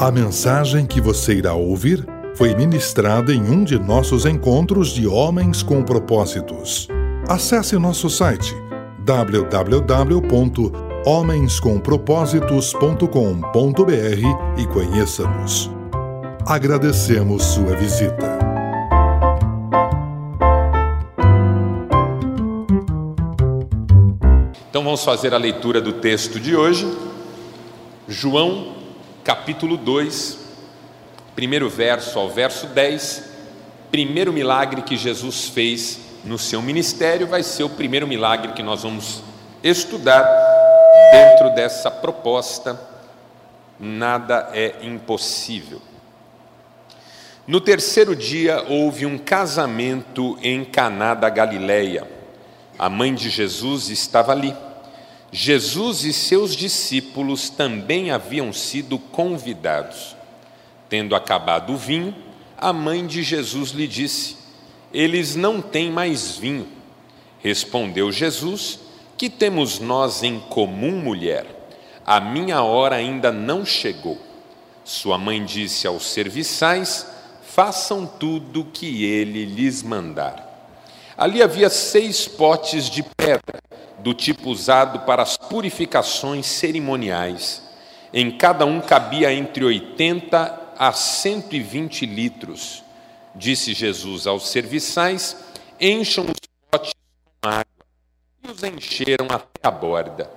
A mensagem que você irá ouvir foi ministrada em um de nossos encontros de Homens com Propósitos. Acesse nosso site www.homenscompropósitos.com.br e conheça-nos. Agradecemos sua visita. Então vamos fazer a leitura do texto de hoje, João capítulo 2, primeiro verso ao verso 10. Primeiro milagre que Jesus fez no seu ministério vai ser o primeiro milagre que nós vamos estudar dentro dessa proposta. Nada é impossível. No terceiro dia houve um casamento em Caná da Galileia. A mãe de Jesus estava ali. Jesus e seus discípulos também haviam sido convidados. Tendo acabado o vinho, a mãe de Jesus lhe disse: Eles não têm mais vinho. Respondeu Jesus: Que temos nós em comum, mulher? A minha hora ainda não chegou. Sua mãe disse aos serviçais: Façam tudo o que ele lhes mandar. Ali havia seis potes de pedra do tipo usado para as purificações cerimoniais. Em cada um cabia entre 80 a 120 litros. Disse Jesus aos serviçais: Encham os potes com água. E os encheram até a borda.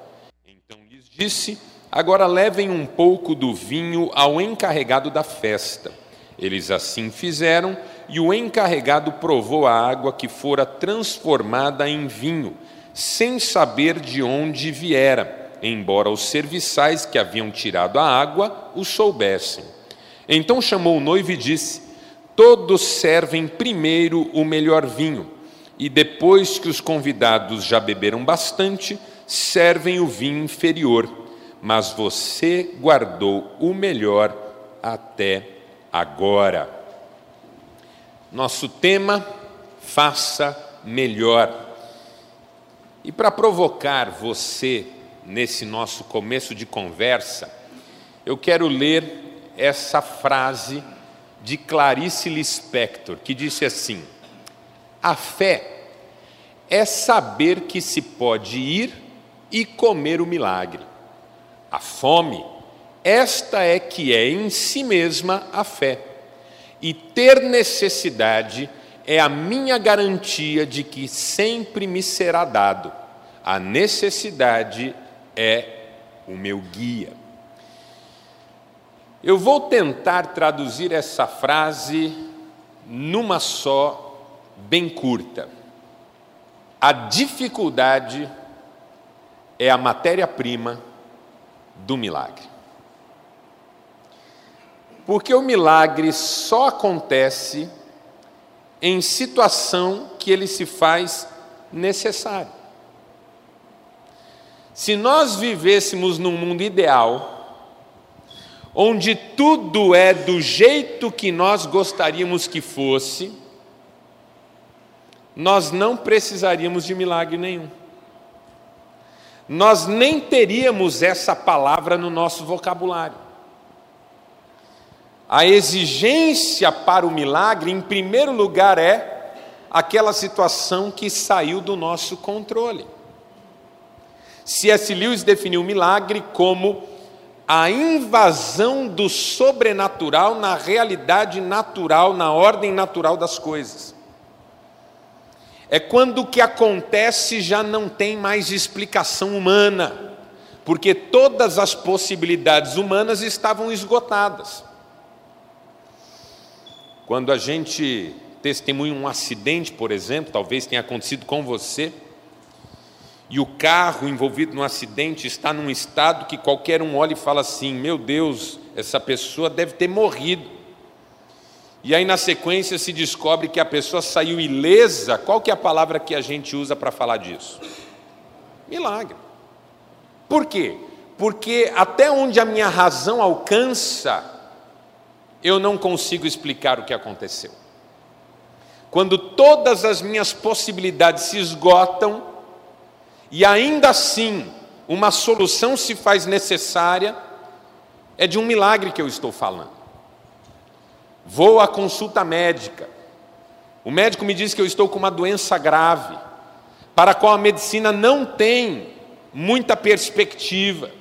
Então lhes disse: Agora levem um pouco do vinho ao encarregado da festa. Eles assim fizeram, e o encarregado provou a água que fora transformada em vinho sem saber de onde viera, embora os serviçais que haviam tirado a água o soubessem. Então chamou o noivo e disse: Todos servem primeiro o melhor vinho, e depois que os convidados já beberam bastante, servem o vinho inferior, mas você guardou o melhor até agora. Nosso tema: faça melhor. E para provocar você nesse nosso começo de conversa, eu quero ler essa frase de Clarice Lispector, que disse assim: A fé é saber que se pode ir e comer o milagre. A fome, esta é que é em si mesma a fé. E ter necessidade é a minha garantia de que sempre me será dado. A necessidade é o meu guia. Eu vou tentar traduzir essa frase numa só, bem curta. A dificuldade é a matéria-prima do milagre. Porque o milagre só acontece em situação que ele se faz necessário. Se nós vivêssemos num mundo ideal, onde tudo é do jeito que nós gostaríamos que fosse, nós não precisaríamos de milagre nenhum. Nós nem teríamos essa palavra no nosso vocabulário. A exigência para o milagre, em primeiro lugar, é aquela situação que saiu do nosso controle. C.S. Lewis definiu o milagre como a invasão do sobrenatural na realidade natural, na ordem natural das coisas. É quando o que acontece já não tem mais explicação humana, porque todas as possibilidades humanas estavam esgotadas. Quando a gente testemunha um acidente, por exemplo, talvez tenha acontecido com você, e o carro envolvido no acidente está num estado que qualquer um olha e fala assim: meu Deus, essa pessoa deve ter morrido. E aí na sequência se descobre que a pessoa saiu ilesa. Qual que é a palavra que a gente usa para falar disso? Milagre. Por quê? Porque até onde a minha razão alcança, eu não consigo explicar o que aconteceu. Quando todas as minhas possibilidades se esgotam e ainda assim uma solução se faz necessária, É de um milagre que eu estou falando. Vou à consulta médica. O médico me diz que eu estou com uma doença grave, para a qual a medicina não tem muita perspectiva,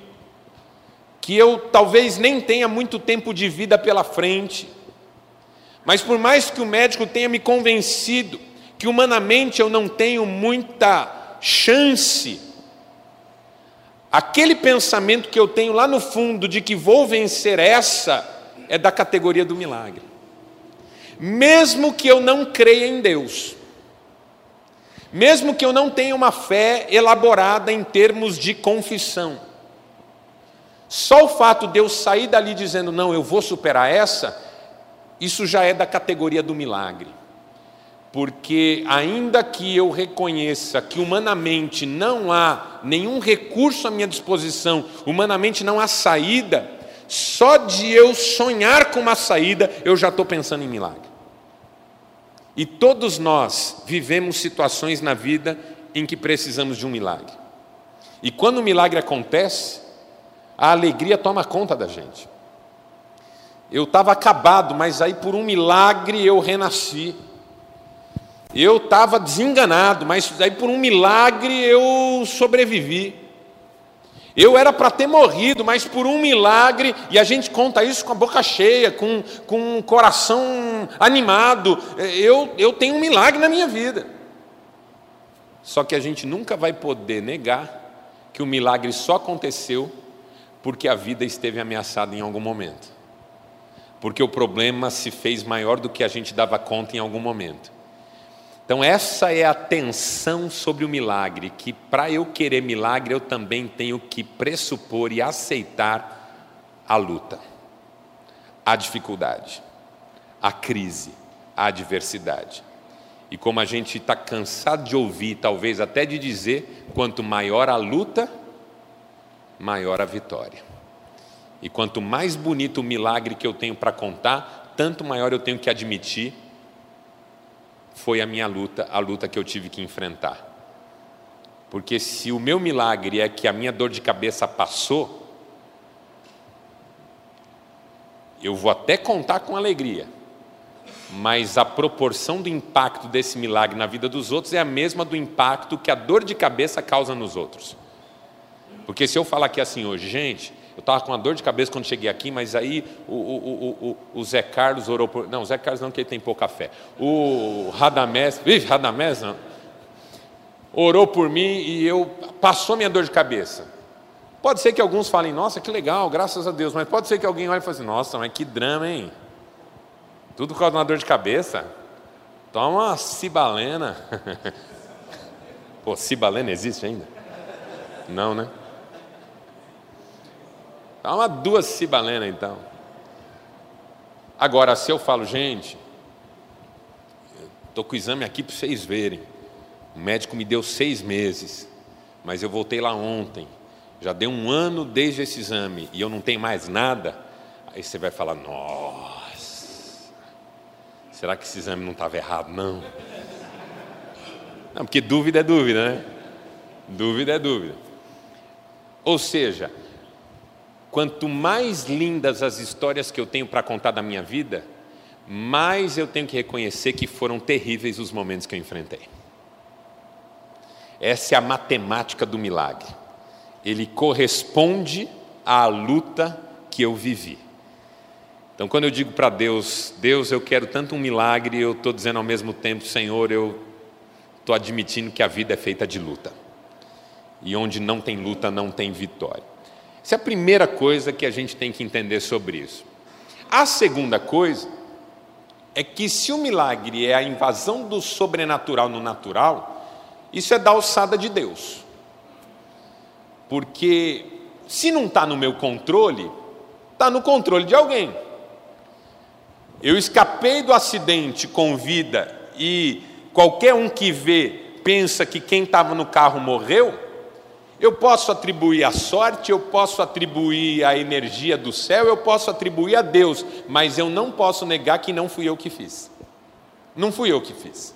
que eu talvez nem tenha muito tempo de vida pela frente. Mas por mais que o médico tenha me convencido que humanamente eu não tenho muita chance, aquele pensamento que eu tenho lá no fundo de que vou vencer essa é da categoria do milagre. Mesmo que eu não creia em Deus, mesmo que eu não tenha uma fé elaborada em termos de confissão, só o fato de eu sair dali dizendo, não, eu vou superar essa, isso já é da categoria do milagre. Porque, ainda que eu reconheça que humanamente não há nenhum recurso à minha disposição, humanamente não há saída, só de eu sonhar com uma saída, eu já estou pensando em milagre. E todos nós vivemos situações na vida em que precisamos de um milagre. E quando o milagre acontece, a alegria toma conta da gente. Eu estava acabado, mas aí por um milagre eu renasci. Eu estava desenganado, mas aí por um milagre eu sobrevivi. Eu era para ter morrido, mas por um milagre, e a gente conta isso com a boca cheia, com, com um coração animado. Eu, eu tenho um milagre na minha vida. Só que a gente nunca vai poder negar que o milagre só aconteceu porque a vida esteve ameaçada em algum momento. Porque o problema se fez maior do que a gente dava conta em algum momento. Então, essa é a tensão sobre o milagre, que para eu querer milagre, eu também tenho que pressupor e aceitar a luta, a dificuldade, a crise, a adversidade. E como a gente está cansado de ouvir, talvez até de dizer, quanto maior a luta, maior a vitória. E quanto mais bonito o milagre que eu tenho para contar, tanto maior eu tenho que admitir foi a minha luta, a luta que eu tive que enfrentar. Porque se o meu milagre é que a minha dor de cabeça passou, eu vou até contar com alegria, mas a proporção do impacto desse milagre na vida dos outros é a mesma do impacto que a dor de cabeça causa nos outros. Porque se eu falar aqui assim hoje, gente, eu estava com uma dor de cabeça quando cheguei aqui, mas aí o, o, o, o, Zé Carlos orou por. Não, o Zé Carlos não, que ele tem pouca fé. O Radamés, vixe, Radamés não. Orou por mim e eu passou minha dor de cabeça. Pode ser que alguns falem, nossa, que legal, graças a Deus, mas pode ser que alguém olhe e fale assim, nossa, mas que drama, hein? Tudo por causa de uma dor de cabeça? Toma uma cibalena. Pô, cibalena existe ainda? Não, né? Dá uma duas cibalena então. Agora, se eu falo, gente, estou com o exame aqui para vocês verem. O médico me deu seis meses, mas eu voltei lá ontem. Já deu um ano desde esse exame e eu não tenho mais nada. Aí você vai falar, nossa, será que esse exame não estava errado? Não. Não, porque dúvida é dúvida, né? Dúvida é dúvida. Ou seja, Quanto mais lindas as histórias que eu tenho para contar da minha vida, mais eu tenho que reconhecer que foram terríveis os momentos que eu enfrentei. Essa é a matemática do milagre. Ele corresponde à luta que eu vivi. Então, quando eu digo para Deus, Deus, eu quero tanto um milagre, eu estou dizendo ao mesmo tempo, Senhor, eu estou admitindo que a vida é feita de luta. E onde não tem luta, não tem vitória. Essa é a primeira coisa que a gente tem que entender sobre isso. A segunda coisa é que se o milagre é a invasão do sobrenatural no natural, isso é da alçada de Deus. Porque se não está no meu controle, está no controle de alguém. Eu escapei do acidente com vida e qualquer um que vê pensa que quem estava no carro morreu, eu posso atribuir a sorte, eu posso atribuir a energia do céu, eu posso atribuir a Deus, mas eu não posso negar que não fui eu que fiz. Não fui eu que fiz.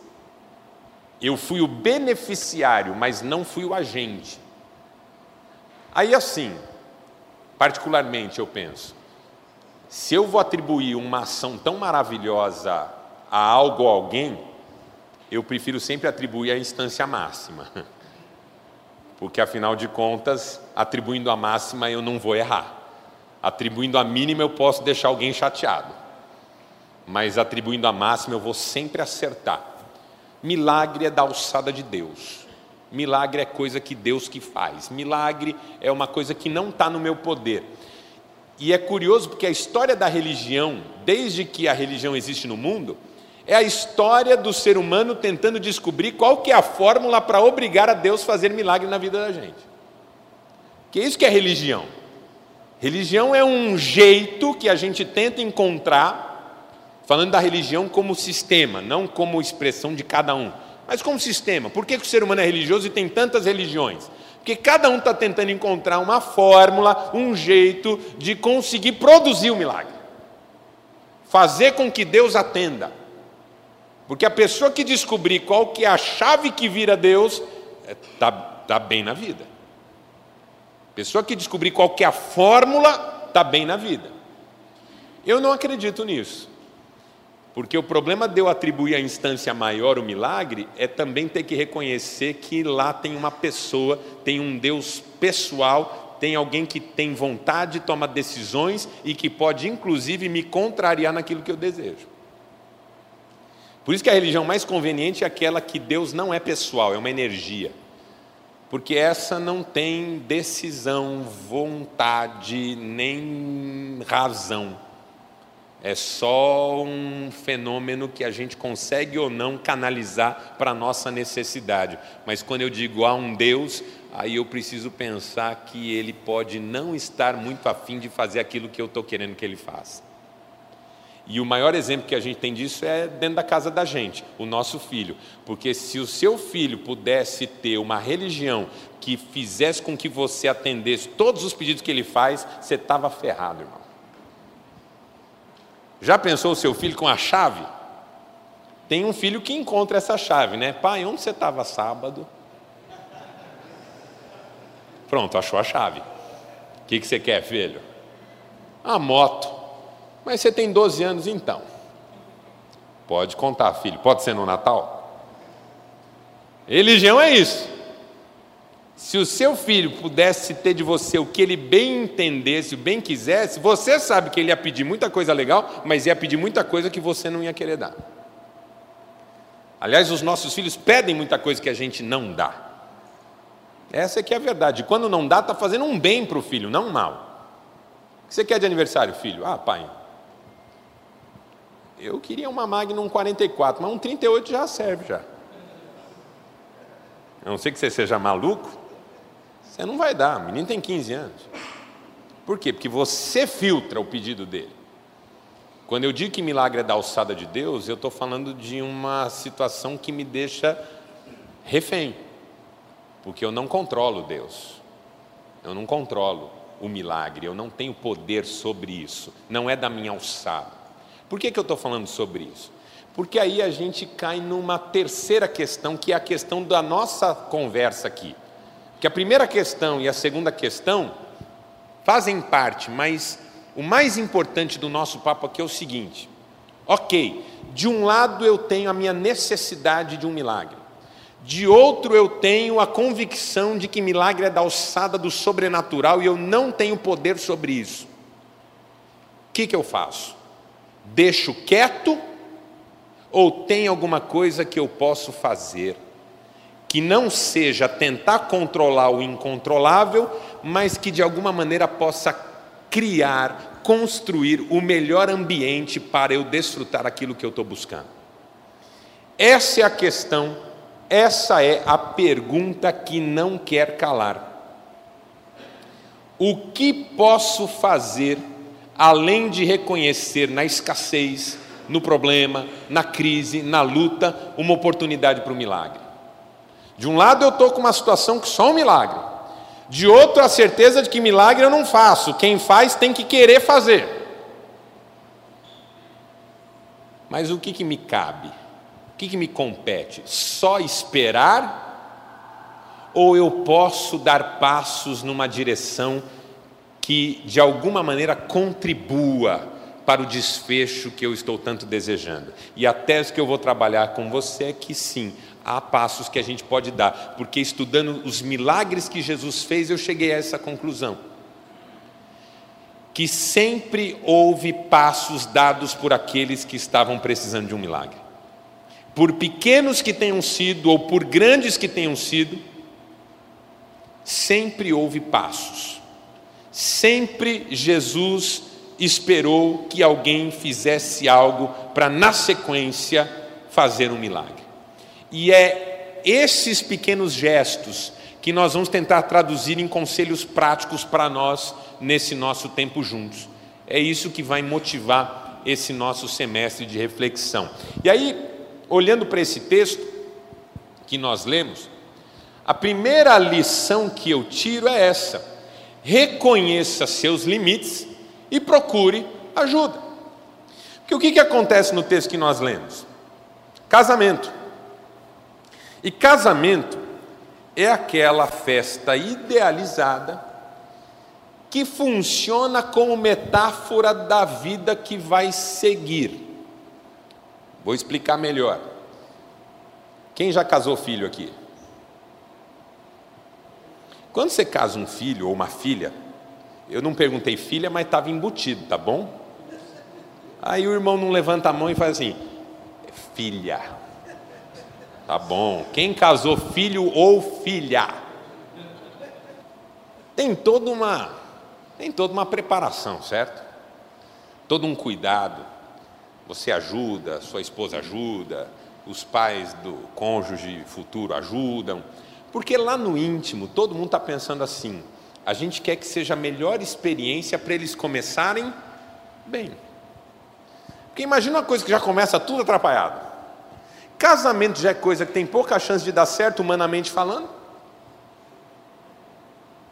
Eu fui o beneficiário, mas não fui o agente. Aí assim, particularmente eu penso, Se eu vou atribuir uma ação tão maravilhosa a algo ou alguém, eu prefiro sempre atribuir a instância máxima. Porque afinal de contas, atribuindo a máxima eu não vou errar. Atribuindo a mínima eu posso deixar alguém chateado. Mas atribuindo a máxima eu vou sempre acertar. Milagre é da alçada de Deus. Milagre é coisa que Deus que faz. Milagre é uma coisa que não está no meu poder. E é curioso porque a história da religião, desde que a religião existe no mundo, é a história do ser humano tentando descobrir qual que é a fórmula para obrigar a Deus a fazer milagre na vida da gente. Que é isso que é religião. Religião é um jeito que a gente tenta encontrar, falando da religião como sistema, não como expressão de cada um, mas como sistema. Por que, que o ser humano é religioso e tem tantas religiões? Porque cada um está tentando encontrar uma fórmula, um jeito de conseguir produzir o milagre, fazer com que Deus atenda. Porque a pessoa que descobrir qual que é a chave que vira Deus, está é, tá bem na vida. Pessoa que descobrir qual que é a fórmula, está bem na vida. Eu não acredito nisso. Porque o problema de eu atribuir à instância maior o milagre é também ter que reconhecer que lá tem uma pessoa, tem um Deus pessoal, tem alguém que tem vontade, toma decisões e que pode inclusive me contrariar naquilo que eu desejo. Por isso que a religião mais conveniente é aquela que Deus não é pessoal, é uma energia. Porque essa não tem decisão, vontade, nem razão é só um fenômeno que a gente consegue ou não canalizar para a nossa necessidade. Mas quando eu digo há um Deus, aí eu preciso pensar que ele pode não estar muito afim de fazer aquilo que eu estou querendo que ele faça. E o maior exemplo que a gente tem disso é dentro da casa da gente, o nosso filho. Porque se o seu filho pudesse ter uma religião que fizesse com que você atendesse todos os pedidos que ele faz, você estava ferrado, irmão. Já pensou o seu filho com a chave? Tem um filho que encontra essa chave, né? Pai, onde você estava sábado? Pronto, achou a chave. O que, que você quer, filho? A moto. Mas você tem 12 anos então. Pode contar, filho. Pode ser no Natal? Religião é isso. Se o seu filho pudesse ter de você o que ele bem entendesse, bem quisesse, você sabe que ele ia pedir muita coisa legal, mas ia pedir muita coisa que você não ia querer dar. Aliás, os nossos filhos pedem muita coisa que a gente não dá. Essa é que é a verdade. Quando não dá, está fazendo um bem para o filho, não um mal. O que você quer de aniversário, filho? Ah, pai, eu queria uma Magnum 44, mas um 38 já serve já. A não sei que você seja maluco, você não vai dar, o menino tem 15 anos. Por quê? Porque você filtra o pedido dele. Quando eu digo que milagre é da alçada de Deus, eu estou falando de uma situação que me deixa refém, porque eu não controlo Deus, eu não controlo o milagre, eu não tenho poder sobre isso, não é da minha alçada. Por que, que eu estou falando sobre isso? Porque aí a gente cai numa terceira questão, que é a questão da nossa conversa aqui que a primeira questão e a segunda questão fazem parte, mas o mais importante do nosso papo aqui é o seguinte: ok, de um lado eu tenho a minha necessidade de um milagre, de outro eu tenho a convicção de que milagre é da alçada do sobrenatural e eu não tenho poder sobre isso. O que, que eu faço? Deixo quieto ou tem alguma coisa que eu posso fazer? que não seja tentar controlar o incontrolável, mas que de alguma maneira possa criar, construir o melhor ambiente para eu desfrutar aquilo que eu estou buscando. Essa é a questão, essa é a pergunta que não quer calar. O que posso fazer além de reconhecer na escassez, no problema, na crise, na luta, uma oportunidade para o milagre? De um lado eu estou com uma situação que só um milagre. De outro, a certeza de que milagre eu não faço. Quem faz tem que querer fazer. Mas o que, que me cabe? O que, que me compete? Só esperar? Ou eu posso dar passos numa direção que de alguma maneira contribua para o desfecho que eu estou tanto desejando. E a tese que eu vou trabalhar com você é que sim, há passos que a gente pode dar, porque estudando os milagres que Jesus fez, eu cheguei a essa conclusão. Que sempre houve passos dados por aqueles que estavam precisando de um milagre. Por pequenos que tenham sido, ou por grandes que tenham sido, sempre houve passos. Sempre Jesus esperou que alguém fizesse algo para, na sequência, fazer um milagre. E é esses pequenos gestos que nós vamos tentar traduzir em conselhos práticos para nós nesse nosso tempo juntos. É isso que vai motivar esse nosso semestre de reflexão. E aí, olhando para esse texto que nós lemos, a primeira lição que eu tiro é essa: reconheça seus limites e procure ajuda. Porque o que, que acontece no texto que nós lemos? Casamento. E casamento é aquela festa idealizada que funciona como metáfora da vida que vai seguir. Vou explicar melhor. Quem já casou filho aqui? Quando você casa um filho ou uma filha, eu não perguntei filha, mas estava embutido, tá bom? Aí o irmão não levanta a mão e faz assim: filha. Tá bom. Quem casou filho ou filha? Tem toda uma tem toda uma preparação, certo? Todo um cuidado. Você ajuda, sua esposa ajuda, os pais do cônjuge futuro ajudam, porque lá no íntimo todo mundo está pensando assim: a gente quer que seja a melhor experiência para eles começarem bem. Porque imagina uma coisa que já começa tudo atrapalhado. Casamento já é coisa que tem pouca chance de dar certo humanamente falando.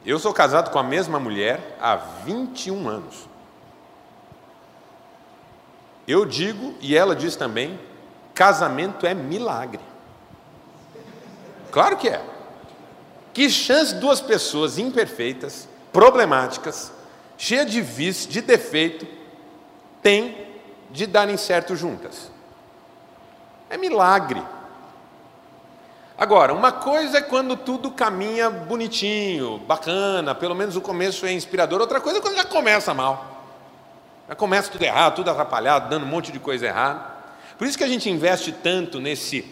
Eu sou casado com a mesma mulher há 21 anos. Eu digo, e ela diz também, casamento é milagre. Claro que é. Que chance duas pessoas imperfeitas, problemáticas, cheias de vício, de defeito, têm de darem certo juntas? É milagre. Agora, uma coisa é quando tudo caminha bonitinho, bacana, pelo menos o começo é inspirador, outra coisa é quando já começa mal. Já começa tudo errado, tudo atrapalhado, dando um monte de coisa errada. Por isso que a gente investe tanto nesse,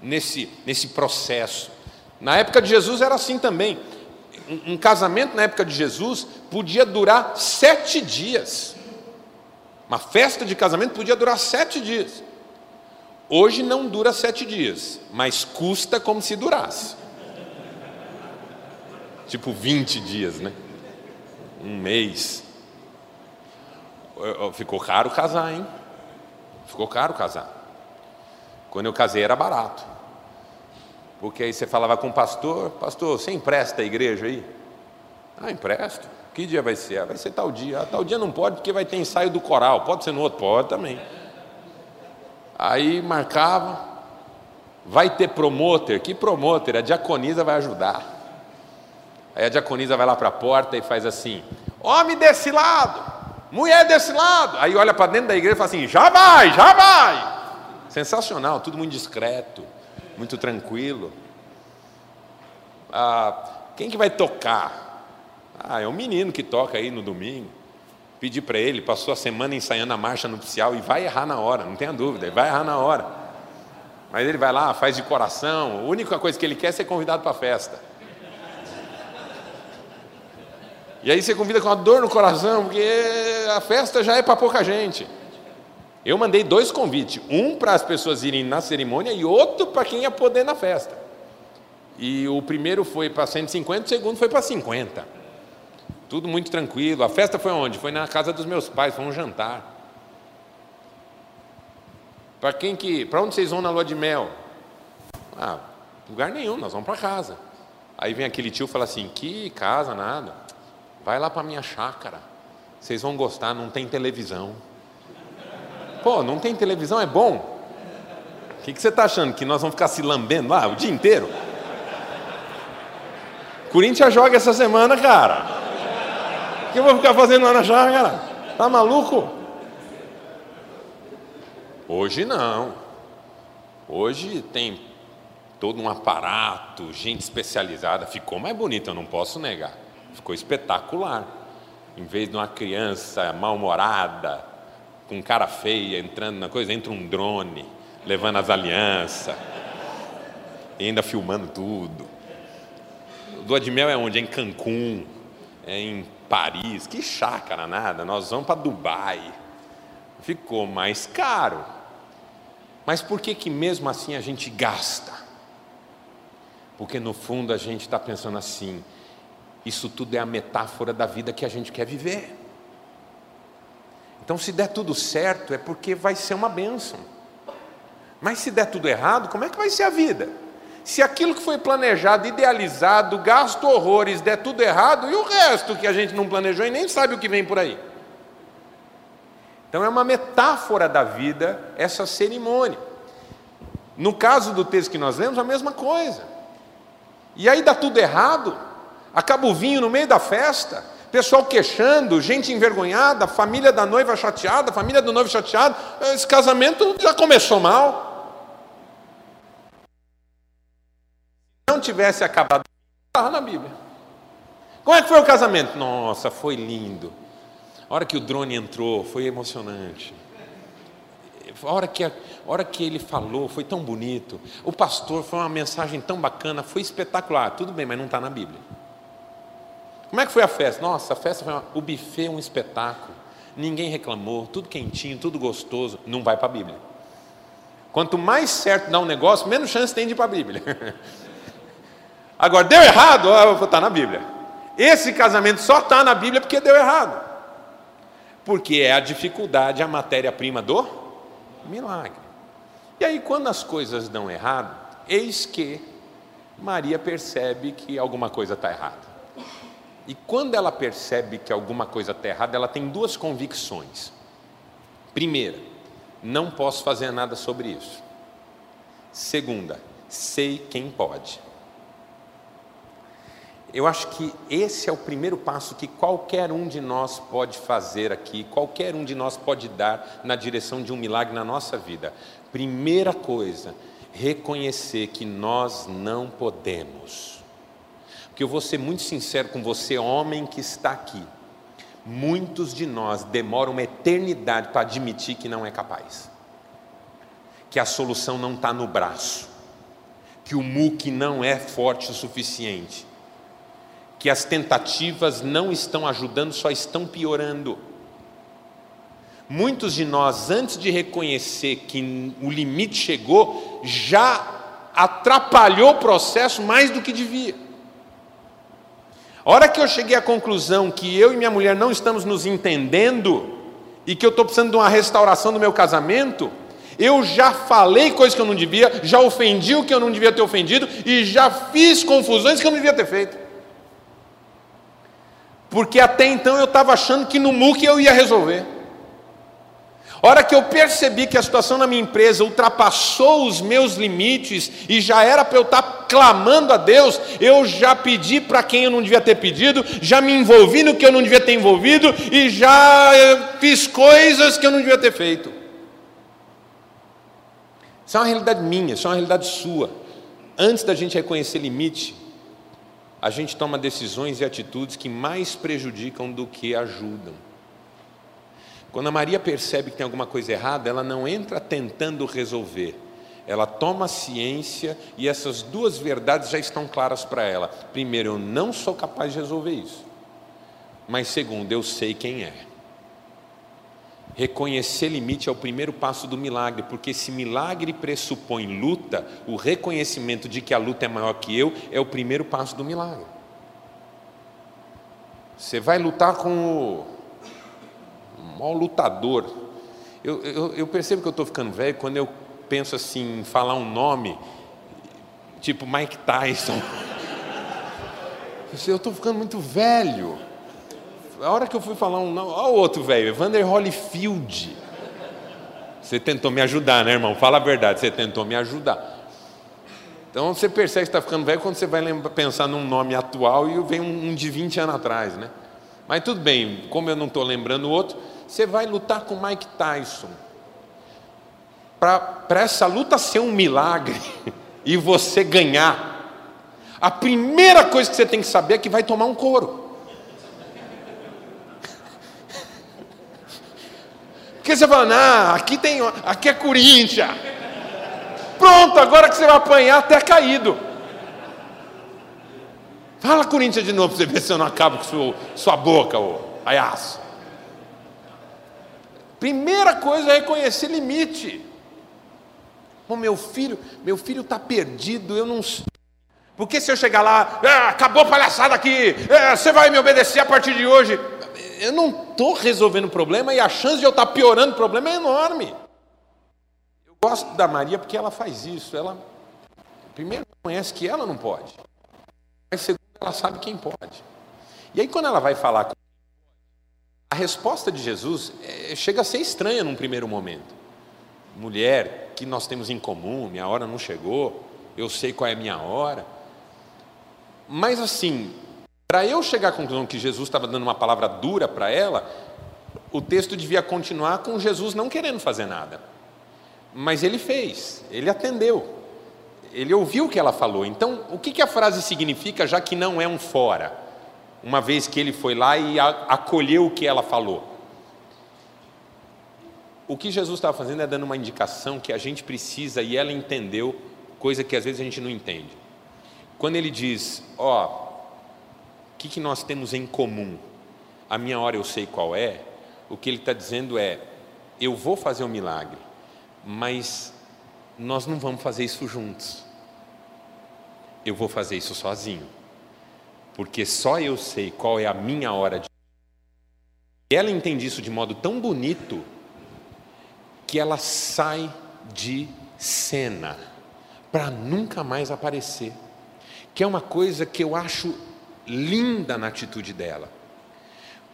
nesse, nesse processo. Na época de Jesus era assim também. Um, casamento na época de Jesus podia durar sete dias. Uma festa de casamento podia durar sete dias. Hoje não dura sete dias, mas custa como se durasse. Tipo 20 dias, né? Um mês. Ficou caro casar, hein? Ficou caro casar. Quando eu casei era barato. Porque aí você falava com o pastor, pastor, você empresta a igreja aí? Ah, empresto. Que dia vai ser? Ah, vai ser tal dia. Ah, tal dia não pode porque vai ter ensaio do coral. Pode ser no outro? Pode também. Aí marcava, vai ter promoter, que promoter? A diaconisa vai ajudar. Aí a diaconisa vai lá para a porta e faz assim: homem desse lado, mulher desse lado. Aí olha para dentro da igreja e fala assim: já vai, já vai. Sensacional, tudo muito discreto, muito tranquilo. Ah, quem que vai tocar? Ah, é um menino que toca aí no domingo. Pedi para ele, passou a semana ensaiando a marcha nupcial e vai errar na hora, não tenha dúvida, ele vai errar na hora. Mas ele vai lá, faz de coração, a única coisa que ele quer é ser convidado para a festa. E aí você convida com uma dor no coração, porque a festa já é para pouca gente. Eu mandei dois convites, um para as pessoas irem na cerimônia e outro para quem ia poder na festa. E o primeiro foi para 150, o segundo foi para 50. Tudo muito tranquilo. A festa foi onde? Foi na casa dos meus pais, foi um jantar. Para quem que, para onde vocês vão na lua de mel? Ah, lugar nenhum, nós vamos para casa. Aí vem aquele tio e fala assim: "Que casa nada. Vai lá para minha chácara. Vocês vão gostar, não tem televisão." Pô, não tem televisão é bom? O que, que você está achando? Que nós vamos ficar se lambendo lá o dia inteiro? Corinthians joga essa semana, cara. O que eu vou ficar fazendo lá na chácara? Tá maluco? Hoje não. Hoje tem todo um aparato, gente especializada. Ficou mais bonito, eu não posso negar. Ficou espetacular. Em vez de uma criança mal-humorada, com cara feia, entrando na coisa, entra um drone, levando as alianças, e ainda filmando tudo. Do de mel é onde? É em Cancún, é em Paris. Que chácara, nada. Nós vamos para Dubai. Ficou mais caro. Mas por que que mesmo assim a gente gasta? Porque no fundo a gente está pensando assim: isso tudo é a metáfora da vida que a gente quer viver. Então, se der tudo certo, é porque vai ser uma bênção. Mas se der tudo errado, como é que vai ser a vida? Se aquilo que foi planejado, idealizado, gasto horrores, der tudo errado, e o resto que a gente não planejou e nem sabe o que vem por aí? Então é uma metáfora da vida essa cerimônia. No caso do texto que nós lemos, a mesma coisa. E aí dá tudo errado, acaba o vinho no meio da festa, pessoal queixando, gente envergonhada, família da noiva chateada, família do noivo chateado. Esse casamento já começou mal. Se não tivesse acabado, estava na Bíblia. Como é que foi o casamento? Nossa, foi lindo. A hora que o drone entrou, foi emocionante. A hora que, a hora que ele falou, foi tão bonito. O pastor foi uma mensagem tão bacana, foi espetacular. Tudo bem, mas não está na Bíblia. Como é que foi a festa? Nossa, a festa foi uma, o buffet um espetáculo. Ninguém reclamou, tudo quentinho, tudo gostoso. Não vai para a Bíblia. Quanto mais certo dá um negócio, menos chance tem de ir para a Bíblia. Agora, deu errado, está na Bíblia. Esse casamento só está na Bíblia porque deu errado porque é a dificuldade, a matéria-prima do milagre. E aí, quando as coisas dão errado, eis que Maria percebe que alguma coisa está errada. E quando ela percebe que alguma coisa está errada, ela tem duas convicções. Primeira, não posso fazer nada sobre isso. Segunda, sei quem pode. Eu acho que esse é o primeiro passo que qualquer um de nós pode fazer aqui, qualquer um de nós pode dar na direção de um milagre na nossa vida. Primeira coisa, reconhecer que nós não podemos. Porque eu vou ser muito sincero com você, homem que está aqui. Muitos de nós demoram uma eternidade para admitir que não é capaz, que a solução não está no braço, que o muque não é forte o suficiente que as tentativas não estão ajudando, só estão piorando. Muitos de nós, antes de reconhecer que o limite chegou, já atrapalhou o processo mais do que devia. Hora que eu cheguei à conclusão que eu e minha mulher não estamos nos entendendo e que eu estou precisando de uma restauração do meu casamento, eu já falei coisas que eu não devia, já ofendi o que eu não devia ter ofendido e já fiz confusões que eu não devia ter feito. Porque até então eu estava achando que no MUC eu ia resolver. Hora que eu percebi que a situação na minha empresa ultrapassou os meus limites e já era para eu estar tá clamando a Deus, eu já pedi para quem eu não devia ter pedido, já me envolvi no que eu não devia ter envolvido e já eh, fiz coisas que eu não devia ter feito. Isso é uma realidade minha, isso é uma realidade sua. Antes da gente reconhecer limite, a gente toma decisões e atitudes que mais prejudicam do que ajudam. Quando a Maria percebe que tem alguma coisa errada, ela não entra tentando resolver. Ela toma ciência e essas duas verdades já estão claras para ela. Primeiro, eu não sou capaz de resolver isso. Mas segundo, eu sei quem é. Reconhecer limite é o primeiro passo do milagre, porque se milagre pressupõe luta, o reconhecimento de que a luta é maior que eu é o primeiro passo do milagre. Você vai lutar com o, maior lutador. Eu, eu, eu percebo que eu estou ficando velho quando eu penso assim, em falar um nome, tipo Mike Tyson. Eu estou ficando muito velho a hora que eu fui falar um nome, olha o outro velho, Evander Holyfield. Você tentou me ajudar, né, irmão? Fala a verdade, você tentou me ajudar. Então você percebe que está ficando velho quando você vai lembrar, pensar num nome atual e vem um, um de 20 anos atrás, né? Mas tudo bem, como eu não estou lembrando o outro, você vai lutar com Mike Tyson. para essa luta ser um milagre e você ganhar, a primeira coisa que você tem que saber é que vai tomar um couro. Porque você fala, ah, aqui tem, aqui é Corinthians. Pronto, agora que você vai apanhar até caído. Fala Corinthians de novo para você ver se eu não acabo com sua, sua boca, ô palhaço. Primeira coisa é reconhecer limite. O meu filho, meu filho está perdido, eu não. Porque se eu chegar lá, ah, acabou a palhaçada aqui, é, você vai me obedecer a partir de hoje. Eu não estou resolvendo o problema e a chance de eu estar tá piorando o problema é enorme. Eu gosto da Maria porque ela faz isso. Ela, primeiro, conhece que ela não pode. Mas, segundo, ela sabe quem pode. E aí, quando ela vai falar com a resposta de Jesus é, chega a ser estranha num primeiro momento. Mulher, que nós temos em comum, minha hora não chegou, eu sei qual é a minha hora. Mas assim, para eu chegar à conclusão que Jesus estava dando uma palavra dura para ela, o texto devia continuar com Jesus não querendo fazer nada. Mas ele fez, ele atendeu, ele ouviu o que ela falou. Então, o que, que a frase significa, já que não é um fora? uma vez que ele foi lá e acolheu o que ela falou. O que Jesus estava fazendo é dando uma indicação que a gente precisa e ela entendeu, coisa que às vezes a gente não entende. Quando ele diz, ó, oh, o que, que nós temos em comum? A minha hora eu sei qual é. O que ele está dizendo é, eu vou fazer um milagre, mas nós não vamos fazer isso juntos. Eu vou fazer isso sozinho porque só eu sei qual é a minha hora de. E ela entende isso de modo tão bonito que ela sai de cena para nunca mais aparecer. Que é uma coisa que eu acho linda na atitude dela.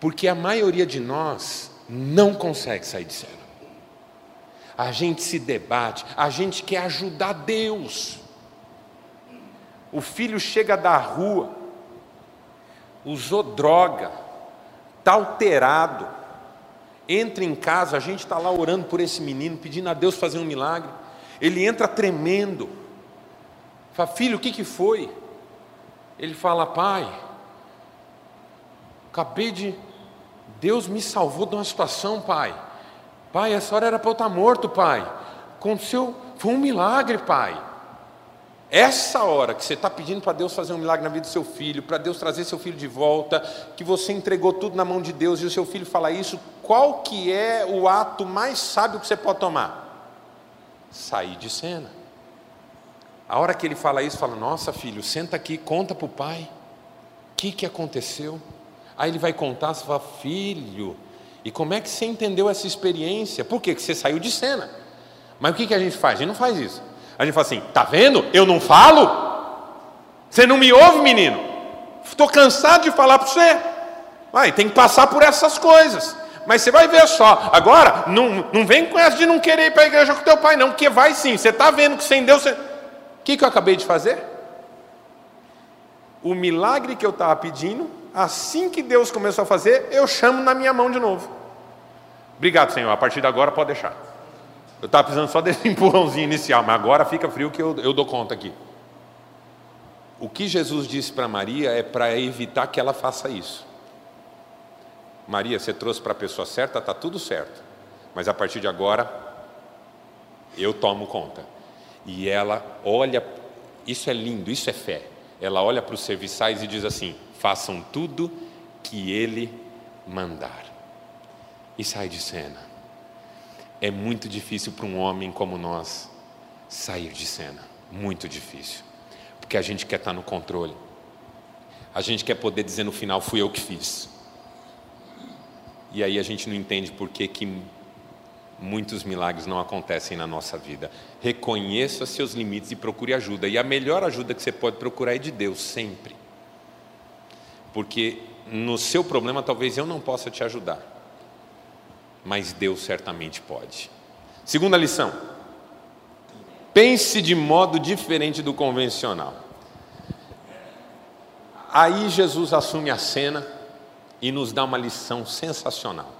Porque a maioria de nós não consegue sair de cena. A gente se debate, a gente quer ajudar Deus. O filho chega da rua, usou droga, está alterado, entra em casa, a gente está lá orando por esse menino, pedindo a Deus fazer um milagre. Ele entra tremendo. Fala, filho, o que, que foi? Ele fala, pai, acabei de. Deus me salvou de uma situação, pai. Pai, essa hora era para eu estar morto, pai. Aconteceu, foi um milagre, pai. Essa hora que você está pedindo para Deus fazer um milagre na vida do seu filho, para Deus trazer seu filho de volta, que você entregou tudo na mão de Deus e o seu filho fala isso, qual que é o ato mais sábio que você pode tomar? Sair de cena. A hora que ele fala isso, fala: Nossa, filho, senta aqui, conta para o pai. O que, que aconteceu? Aí ele vai contar, você fala: Filho, e como é que você entendeu essa experiência? Por quê? Porque você saiu de cena. Mas o que, que a gente faz? A gente não faz isso. A gente fala assim: tá vendo? Eu não falo? Você não me ouve, menino? Estou cansado de falar para você. Vai, tem que passar por essas coisas. Mas você vai ver só. Agora, não, não vem com essa de não querer ir para a igreja com teu pai, não, porque vai sim. Você está vendo que sem Deus. Você... O que, que eu acabei de fazer? O milagre que eu estava pedindo, assim que Deus começou a fazer, eu chamo na minha mão de novo. Obrigado, Senhor. A partir de agora pode deixar. Eu estava precisando só desse empurrãozinho inicial, mas agora fica frio que eu, eu dou conta aqui. O que Jesus disse para Maria é para evitar que ela faça isso. Maria, você trouxe para a pessoa certa, está tudo certo. Mas a partir de agora, eu tomo conta. E ela olha, isso é lindo, isso é fé. Ela olha para os serviçais e diz assim: façam tudo que ele mandar. E sai de cena. É muito difícil para um homem como nós sair de cena. Muito difícil. Porque a gente quer estar no controle. A gente quer poder dizer no final: fui eu que fiz. E aí a gente não entende por que, que muitos milagres não acontecem na nossa vida. Reconheça seus limites e procure ajuda. E a melhor ajuda que você pode procurar é de Deus, sempre. Porque no seu problema talvez eu não possa te ajudar mas Deus certamente pode. Segunda lição: pense de modo diferente do convencional. Aí Jesus assume a cena e nos dá uma lição sensacional.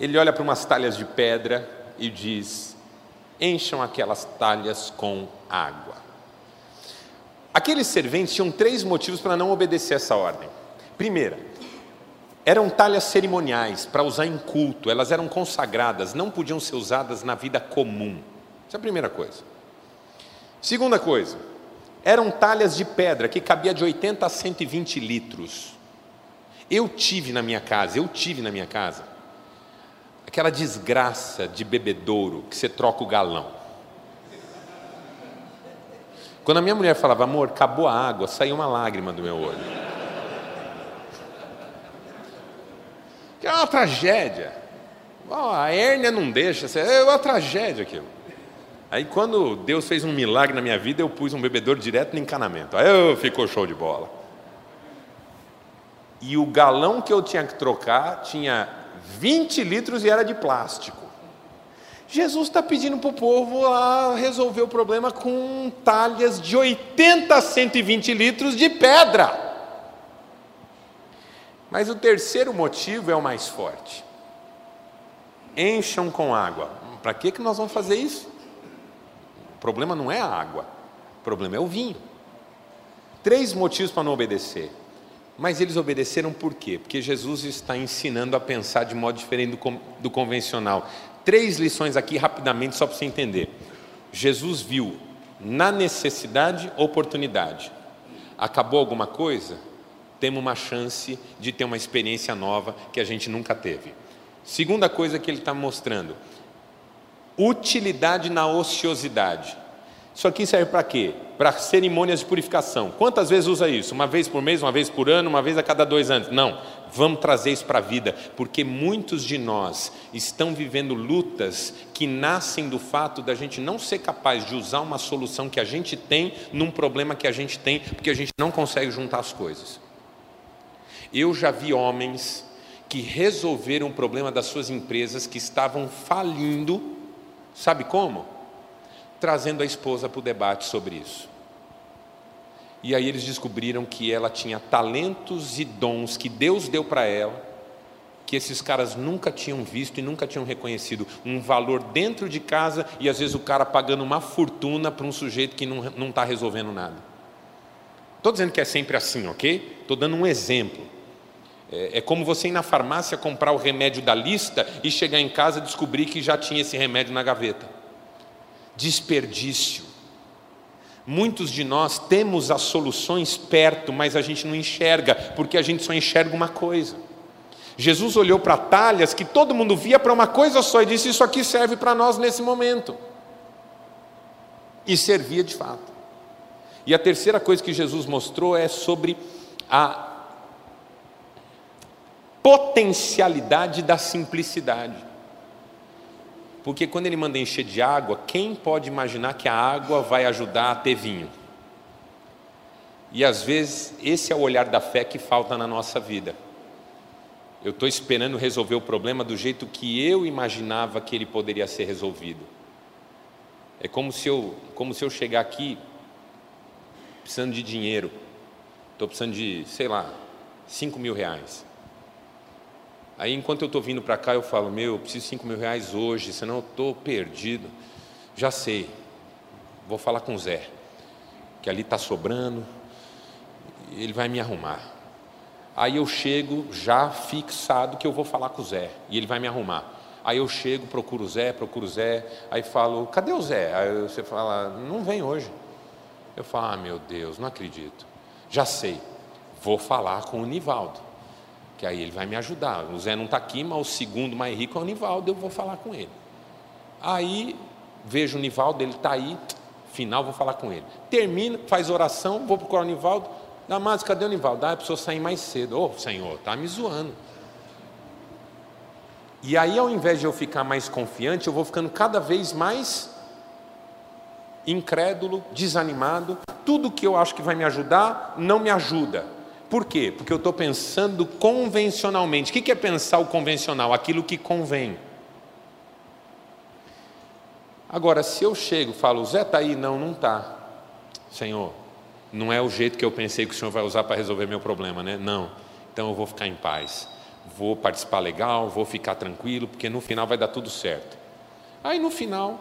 Ele olha para umas talhas de pedra e diz: encham aquelas talhas com água. Aqueles serventes tinham três motivos para não obedecer essa ordem. Primeira, eram talhas cerimoniais para usar em culto, elas eram consagradas, não podiam ser usadas na vida comum. Essa é a primeira coisa. Segunda coisa, eram talhas de pedra que cabia de 80 a 120 litros. Eu tive na minha casa, eu tive na minha casa, aquela desgraça de bebedouro que você troca o galão. Quando a minha mulher falava, amor, acabou a água, saiu uma lágrima do meu olho. Que é uma tragédia. a hérnia não deixa, é uma tragédia aquilo. Aí quando Deus fez um milagre na minha vida, eu pus um bebedouro direto no encanamento. Aí eu, ficou show de bola. E o galão que eu tinha que trocar tinha 20 litros e era de plástico. Jesus está pedindo para o povo lá resolver o problema com talhas de 80 a 120 litros de pedra. Mas o terceiro motivo é o mais forte. Encham com água. Para que, que nós vamos fazer isso? problema não é a água, o problema é o vinho. Três motivos para não obedecer. Mas eles obedeceram por quê? Porque Jesus está ensinando a pensar de modo diferente do, do convencional. Três lições aqui rapidamente, só para você entender. Jesus viu na necessidade oportunidade. Acabou alguma coisa? Temos uma chance de ter uma experiência nova que a gente nunca teve. Segunda coisa que ele está mostrando: Utilidade na ociosidade. Isso aqui serve para quê? Para cerimônias de purificação. Quantas vezes usa isso? Uma vez por mês, uma vez por ano, uma vez a cada dois anos? Não. Vamos trazer isso para a vida, porque muitos de nós estão vivendo lutas que nascem do fato da gente não ser capaz de usar uma solução que a gente tem num problema que a gente tem, porque a gente não consegue juntar as coisas. Eu já vi homens que resolveram o problema das suas empresas que estavam falindo Sabe como? Trazendo a esposa para o debate sobre isso. E aí eles descobriram que ela tinha talentos e dons que Deus deu para ela, que esses caras nunca tinham visto e nunca tinham reconhecido. Um valor dentro de casa e às vezes o cara pagando uma fortuna para um sujeito que não está resolvendo nada. Estou dizendo que é sempre assim, ok? Estou dando um exemplo. É, é como você ir na farmácia comprar o remédio da lista e chegar em casa e descobrir que já tinha esse remédio na gaveta. Desperdício. Muitos de nós temos as soluções perto, mas a gente não enxerga, porque a gente só enxerga uma coisa. Jesus olhou para talhas que todo mundo via para uma coisa só e disse: Isso aqui serve para nós nesse momento. E servia de fato. E a terceira coisa que Jesus mostrou é sobre a potencialidade da simplicidade. Porque quando ele manda encher de água, quem pode imaginar que a água vai ajudar a ter vinho? E às vezes esse é o olhar da fé que falta na nossa vida. Eu estou esperando resolver o problema do jeito que eu imaginava que ele poderia ser resolvido. É como se eu, como se eu chegar aqui precisando de dinheiro. Estou precisando de, sei lá, cinco mil reais. Aí, enquanto eu estou vindo para cá, eu falo: Meu, eu preciso de 5 mil reais hoje, senão eu estou perdido. Já sei, vou falar com o Zé, que ali está sobrando, ele vai me arrumar. Aí eu chego já fixado que eu vou falar com o Zé, e ele vai me arrumar. Aí eu chego, procuro o Zé, procuro o Zé, aí falo: Cadê o Zé? Aí você fala: Não vem hoje. Eu falo: Ah, meu Deus, não acredito. Já sei, vou falar com o Nivaldo que aí ele vai me ajudar. O Zé não está aqui, mas o segundo mais rico é o Nivaldo, eu vou falar com ele. Aí vejo o Nivaldo, ele está aí, final vou falar com ele. Termina, faz oração, vou procurar o Nivaldo. Damaso, cadê o Nivaldo? Ah, a pessoa sair mais cedo. Ô, oh, Senhor, está me zoando. E aí, ao invés de eu ficar mais confiante, eu vou ficando cada vez mais incrédulo, desanimado. Tudo que eu acho que vai me ajudar, não me ajuda. Por quê? Porque eu estou pensando convencionalmente. O que é pensar o convencional? Aquilo que convém. Agora, se eu chego e falo, Zé está aí? Não, não está. Senhor, não é o jeito que eu pensei que o Senhor vai usar para resolver meu problema, né? Não. Então eu vou ficar em paz. Vou participar legal, vou ficar tranquilo, porque no final vai dar tudo certo. Aí no final,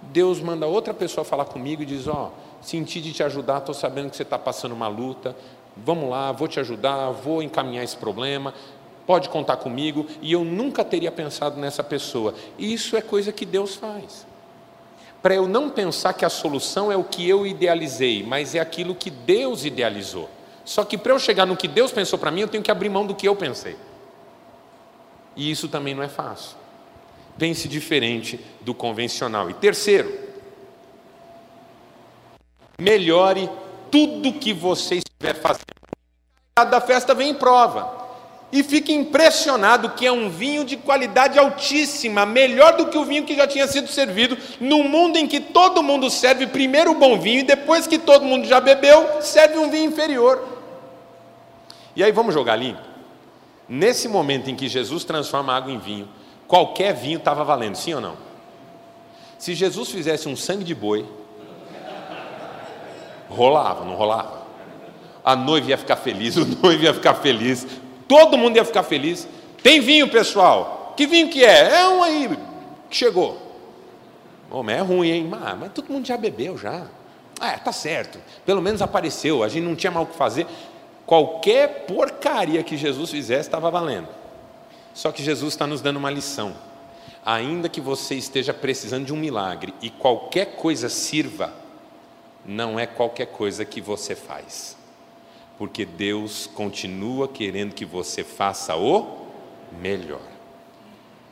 Deus manda outra pessoa falar comigo e diz: Ó, oh, senti de te ajudar, estou sabendo que você está passando uma luta, vamos lá, vou te ajudar, vou encaminhar esse problema, pode contar comigo. E eu nunca teria pensado nessa pessoa. Isso é coisa que Deus faz. Para eu não pensar que a solução é o que eu idealizei, mas é aquilo que Deus idealizou. Só que para eu chegar no que Deus pensou para mim, eu tenho que abrir mão do que eu pensei. E isso também não é fácil. Pense diferente do convencional. E terceiro, melhore tudo que você estiver fazendo. Cada festa vem em prova. E fique impressionado que é um vinho de qualidade altíssima, melhor do que o vinho que já tinha sido servido, num mundo em que todo mundo serve primeiro o bom vinho e depois que todo mundo já bebeu, serve um vinho inferior. E aí vamos jogar limpo. Nesse momento em que Jesus transforma água em vinho, qualquer vinho estava valendo, sim ou não? Se Jesus fizesse um sangue de boi, rolava, não rolava? A noiva ia ficar feliz, o noivo ia ficar feliz, todo mundo ia ficar feliz. Tem vinho, pessoal? Que vinho que é? É um aí que chegou. Mas é ruim, hein? Mas, mas todo mundo já bebeu já. Ah, tá certo. Pelo menos apareceu. A gente não tinha mal o que fazer. Qualquer porcaria que Jesus fizesse estava valendo. Só que Jesus está nos dando uma lição. Ainda que você esteja precisando de um milagre e qualquer coisa sirva, não é qualquer coisa que você faz. Porque Deus continua querendo que você faça o melhor.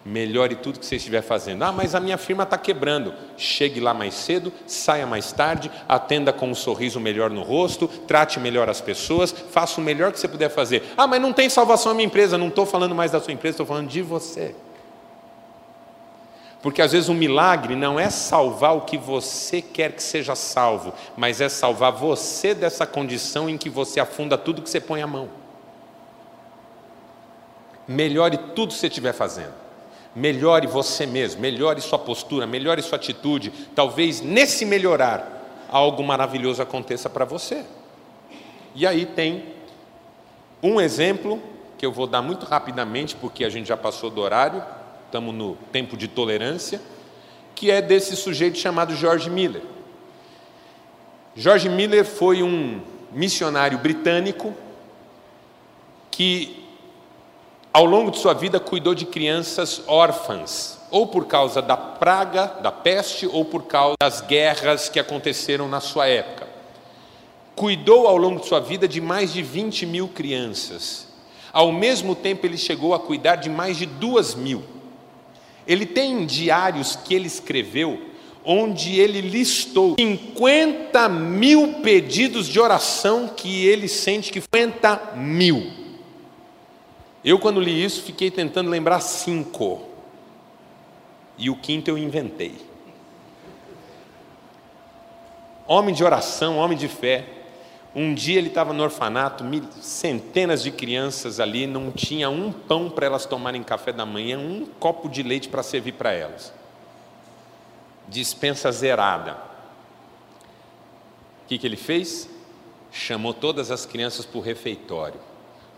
Melhore tudo que você estiver fazendo. Ah, mas a minha firma está quebrando. Chegue lá mais cedo, saia mais tarde, atenda com um sorriso melhor no rosto, trate melhor as pessoas, faça o melhor que você puder fazer. Ah, mas não tem salvação a minha empresa. Não estou falando mais da sua empresa, estou falando de você. Porque às vezes um milagre não é salvar o que você quer que seja salvo, mas é salvar você dessa condição em que você afunda tudo que você põe a mão. Melhore tudo que você estiver fazendo. Melhore você mesmo, melhore sua postura, melhore sua atitude. Talvez nesse melhorar algo maravilhoso aconteça para você. E aí tem um exemplo que eu vou dar muito rapidamente, porque a gente já passou do horário, estamos no tempo de tolerância, que é desse sujeito chamado George Miller. George Miller foi um missionário britânico que ao longo de sua vida cuidou de crianças órfãs, ou por causa da praga, da peste, ou por causa das guerras que aconteceram na sua época. Cuidou ao longo de sua vida de mais de 20 mil crianças. Ao mesmo tempo, ele chegou a cuidar de mais de duas mil. Ele tem diários que ele escreveu, onde ele listou 50 mil pedidos de oração que ele sente que 50 mil. Eu, quando li isso, fiquei tentando lembrar cinco. E o quinto eu inventei. Homem de oração, homem de fé. Um dia ele estava no orfanato, centenas de crianças ali, não tinha um pão para elas tomarem café da manhã, um copo de leite para servir para elas. Dispensa zerada. O que, que ele fez? Chamou todas as crianças para o refeitório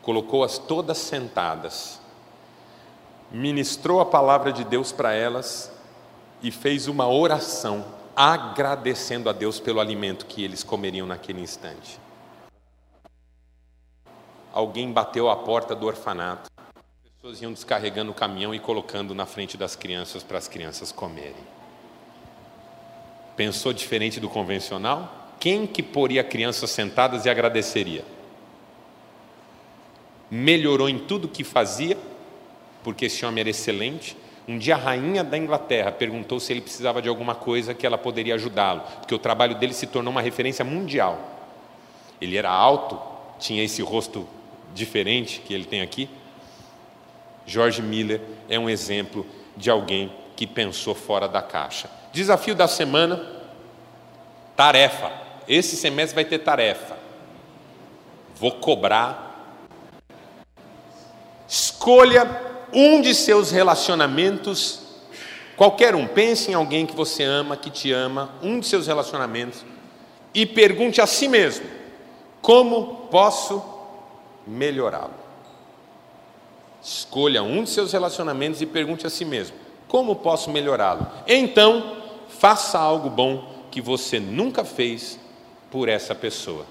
colocou-as todas sentadas, ministrou a palavra de Deus para elas e fez uma oração agradecendo a Deus pelo alimento que eles comeriam naquele instante. Alguém bateu a porta do orfanato. As pessoas iam descarregando o caminhão e colocando na frente das crianças para as crianças comerem. Pensou diferente do convencional? Quem que poria crianças sentadas e agradeceria? melhorou em tudo que fazia, porque esse homem era excelente. Um dia a rainha da Inglaterra perguntou se ele precisava de alguma coisa que ela poderia ajudá-lo, porque o trabalho dele se tornou uma referência mundial. Ele era alto, tinha esse rosto diferente que ele tem aqui. George Miller é um exemplo de alguém que pensou fora da caixa. Desafio da semana: tarefa. Esse semestre vai ter tarefa. Vou cobrar Escolha um de seus relacionamentos, qualquer um, pense em alguém que você ama, que te ama, um de seus relacionamentos, e pergunte a si mesmo: como posso melhorá-lo? Escolha um de seus relacionamentos e pergunte a si mesmo: como posso melhorá-lo? Então, faça algo bom que você nunca fez por essa pessoa.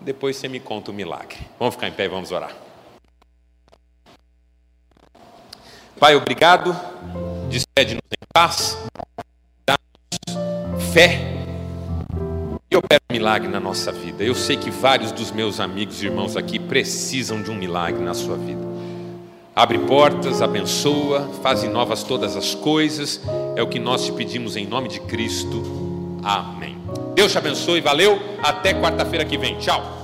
Depois você me conta o milagre. Vamos ficar em pé e vamos orar. Pai, obrigado. Despede-nos em paz. Dá-nos fé. E opera um milagre na nossa vida. Eu sei que vários dos meus amigos e irmãos aqui precisam de um milagre na sua vida. Abre portas, abençoa, faz novas todas as coisas. É o que nós te pedimos em nome de Cristo. Amém. Deus te abençoe, valeu. Até quarta-feira que vem. Tchau.